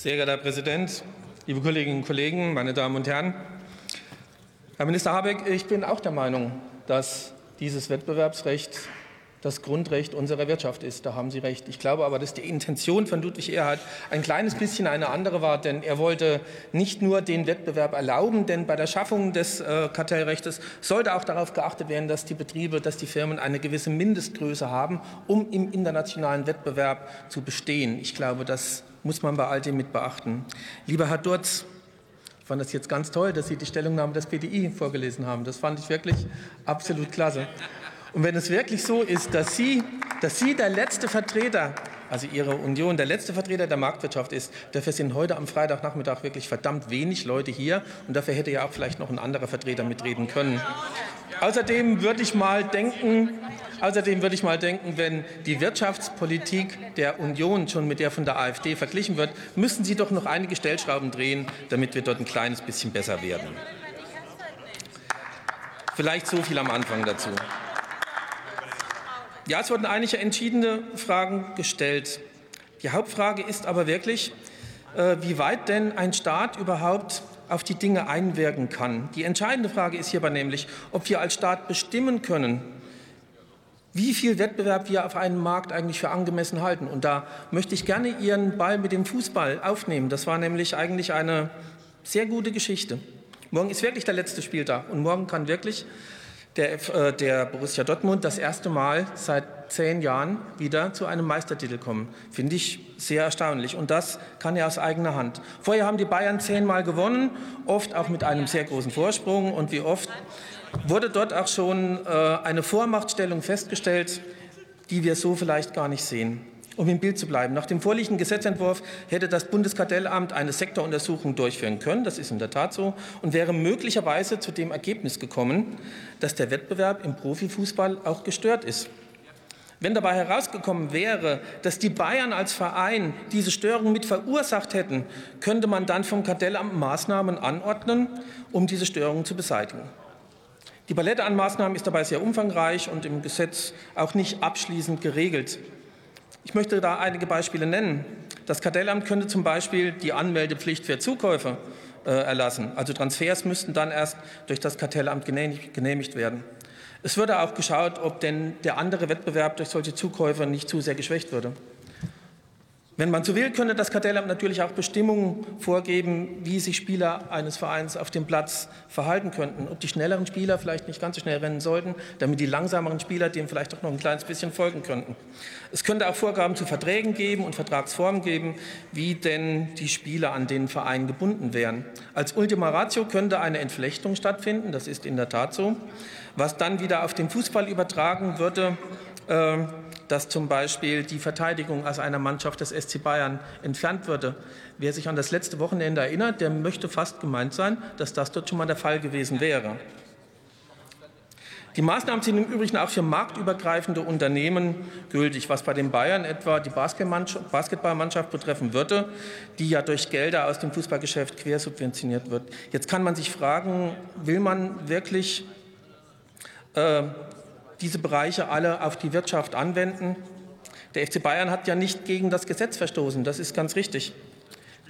Sehr geehrter Herr Präsident, liebe Kolleginnen und Kollegen, meine Damen und Herren! Herr Minister Habeck, ich bin auch der Meinung, dass dieses Wettbewerbsrecht das Grundrecht unserer Wirtschaft ist. Da haben Sie recht. Ich glaube aber, dass die Intention von Ludwig Erhard ein kleines bisschen eine andere war, denn er wollte nicht nur den Wettbewerb erlauben, denn bei der Schaffung des äh, Kartellrechts sollte auch darauf geachtet werden, dass die Betriebe, dass die Firmen eine gewisse Mindestgröße haben, um im internationalen Wettbewerb zu bestehen. Ich glaube, das muss man bei all dem mit beachten. Lieber Herr Durz, ich fand das jetzt ganz toll, dass Sie die Stellungnahme des BDI vorgelesen haben. Das fand ich wirklich absolut klasse. Und wenn es wirklich so ist, dass Sie, dass Sie der letzte Vertreter, also Ihre Union, der letzte Vertreter der Marktwirtschaft ist, dafür sind heute am Freitagnachmittag wirklich verdammt wenig Leute hier. Und dafür hätte ja auch vielleicht noch ein anderer Vertreter mitreden können. Außerdem würde ich mal denken, außerdem würde ich mal denken, wenn die Wirtschaftspolitik der Union schon mit der von der AfD verglichen wird, müssen Sie doch noch einige Stellschrauben drehen, damit wir dort ein kleines bisschen besser werden. Vielleicht so viel am Anfang dazu. Ja, es wurden einige entschiedene Fragen gestellt. Die Hauptfrage ist aber wirklich, äh, wie weit denn ein Staat überhaupt auf die Dinge einwirken kann. Die entscheidende Frage ist hierbei nämlich, ob wir als Staat bestimmen können, wie viel Wettbewerb wir auf einem Markt eigentlich für angemessen halten. Und da möchte ich gerne Ihren Ball mit dem Fußball aufnehmen. Das war nämlich eigentlich eine sehr gute Geschichte. Morgen ist wirklich der letzte Spieltag und morgen kann wirklich der, äh, der Borussia Dortmund das erste Mal seit zehn Jahren wieder zu einem Meistertitel kommen. Finde ich sehr erstaunlich. Und das kann er aus eigener Hand. Vorher haben die Bayern zehnmal gewonnen, oft auch mit einem sehr großen Vorsprung. Und wie oft wurde dort auch schon äh, eine Vormachtstellung festgestellt, die wir so vielleicht gar nicht sehen. Um im Bild zu bleiben, nach dem vorliegenden Gesetzentwurf hätte das Bundeskartellamt eine Sektoruntersuchung durchführen können, das ist in der Tat so, und wäre möglicherweise zu dem Ergebnis gekommen, dass der Wettbewerb im Profifußball auch gestört ist. Wenn dabei herausgekommen wäre, dass die Bayern als Verein diese Störung mit verursacht hätten, könnte man dann vom Kartellamt Maßnahmen anordnen, um diese Störungen zu beseitigen. Die Palette an Maßnahmen ist dabei sehr umfangreich und im Gesetz auch nicht abschließend geregelt. Ich möchte da einige Beispiele nennen. Das Kartellamt könnte zum Beispiel die Anmeldepflicht für Zukäufer äh, erlassen. Also Transfers müssten dann erst durch das Kartellamt genehmigt werden. Es würde auch geschaut, ob denn der andere Wettbewerb durch solche Zukäufer nicht zu sehr geschwächt würde. Wenn man so will, könnte das Kartellamt natürlich auch Bestimmungen vorgeben, wie sich Spieler eines Vereins auf dem Platz verhalten könnten. Ob die schnelleren Spieler vielleicht nicht ganz so schnell rennen sollten, damit die langsameren Spieler dem vielleicht auch noch ein kleines bisschen folgen könnten. Es könnte auch Vorgaben zu Verträgen geben und Vertragsformen geben, wie denn die Spieler an den Verein gebunden wären. Als Ultima Ratio könnte eine Entflechtung stattfinden, das ist in der Tat so, was dann wieder auf den Fußball übertragen würde. Äh, dass zum Beispiel die Verteidigung aus einer Mannschaft des SC Bayern entfernt würde. Wer sich an das letzte Wochenende erinnert, der möchte fast gemeint sein, dass das dort schon mal der Fall gewesen wäre. Die Maßnahmen sind im Übrigen auch für marktübergreifende Unternehmen gültig, was bei den Bayern etwa die Basketballmannschaft betreffen würde, die ja durch Gelder aus dem Fußballgeschäft quersubventioniert wird. Jetzt kann man sich fragen, will man wirklich äh, diese Bereiche alle auf die Wirtschaft anwenden. Der FC Bayern hat ja nicht gegen das Gesetz verstoßen, das ist ganz richtig.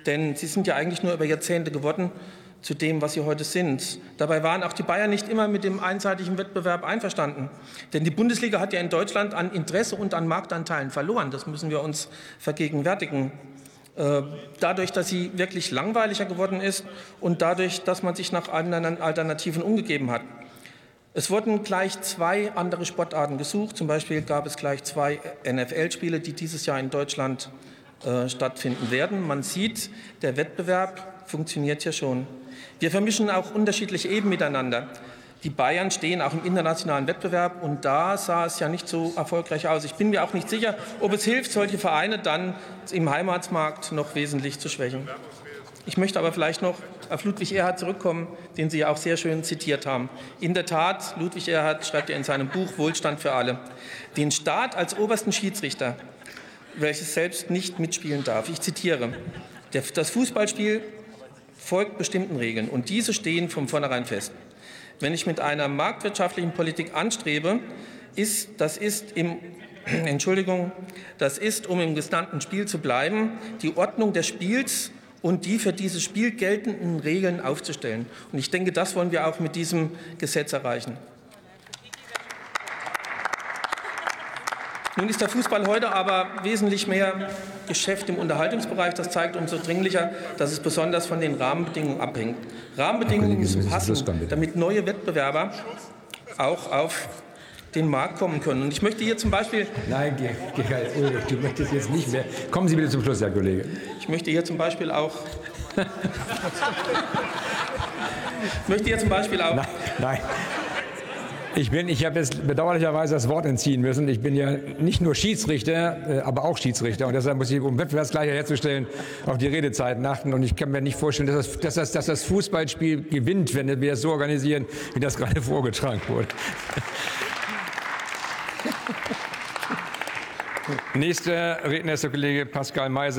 Denn sie sind ja eigentlich nur über Jahrzehnte geworden zu dem, was sie heute sind. Dabei waren auch die Bayern nicht immer mit dem einseitigen Wettbewerb einverstanden. Denn die Bundesliga hat ja in Deutschland an Interesse und an Marktanteilen verloren. Das müssen wir uns vergegenwärtigen. Äh, dadurch, dass sie wirklich langweiliger geworden ist und dadurch, dass man sich nach anderen Alternativen umgegeben hat. Es wurden gleich zwei andere Sportarten gesucht. Zum Beispiel gab es gleich zwei NFL-Spiele, die dieses Jahr in Deutschland äh, stattfinden werden. Man sieht, der Wettbewerb funktioniert ja schon. Wir vermischen auch unterschiedliche Ebenen miteinander. Die Bayern stehen auch im internationalen Wettbewerb und da sah es ja nicht so erfolgreich aus. Ich bin mir auch nicht sicher, ob es hilft, solche Vereine dann im Heimatsmarkt noch wesentlich zu schwächen. Ich möchte aber vielleicht noch auf Ludwig Erhard zurückkommen, den Sie ja auch sehr schön zitiert haben. In der Tat, Ludwig Erhard schreibt ja in seinem Buch Wohlstand für alle, den Staat als obersten Schiedsrichter, welches selbst nicht mitspielen darf. Ich zitiere, das Fußballspiel folgt bestimmten Regeln und diese stehen von vornherein fest. Wenn ich mit einer marktwirtschaftlichen Politik anstrebe, ist, das ist im Entschuldigung, das ist, um im genannten Spiel zu bleiben, die Ordnung des Spiels und die für dieses Spiel geltenden Regeln aufzustellen. Und ich denke, das wollen wir auch mit diesem Gesetz erreichen. Nun ist der Fußball heute aber wesentlich mehr Geschäft im Unterhaltungsbereich. Das zeigt umso dringlicher, dass es besonders von den Rahmenbedingungen abhängt. Rahmenbedingungen müssen passen, damit neue Wettbewerber auch auf den Markt kommen können. Und ich möchte hier zum Beispiel. Nein, Ulrich, du möchtest jetzt nicht mehr. Kommen Sie bitte zum Schluss, Herr Kollege. Ich möchte hier zum Beispiel auch. ich möchte hier zum Beispiel auch. Nein, nein. Ich, bin, ich habe jetzt bedauerlicherweise das Wort entziehen müssen. Ich bin ja nicht nur Schiedsrichter, äh, aber auch Schiedsrichter. Und deshalb muss ich, um Wettbewerbsgleichheit herzustellen, auf die Redezeiten achten. Und ich kann mir nicht vorstellen, dass das, dass das, dass das Fußballspiel gewinnt, wenn wir es so organisieren, wie das gerade vorgetragen wurde. Nächster Redner ist der Kollege Pascal Meiser.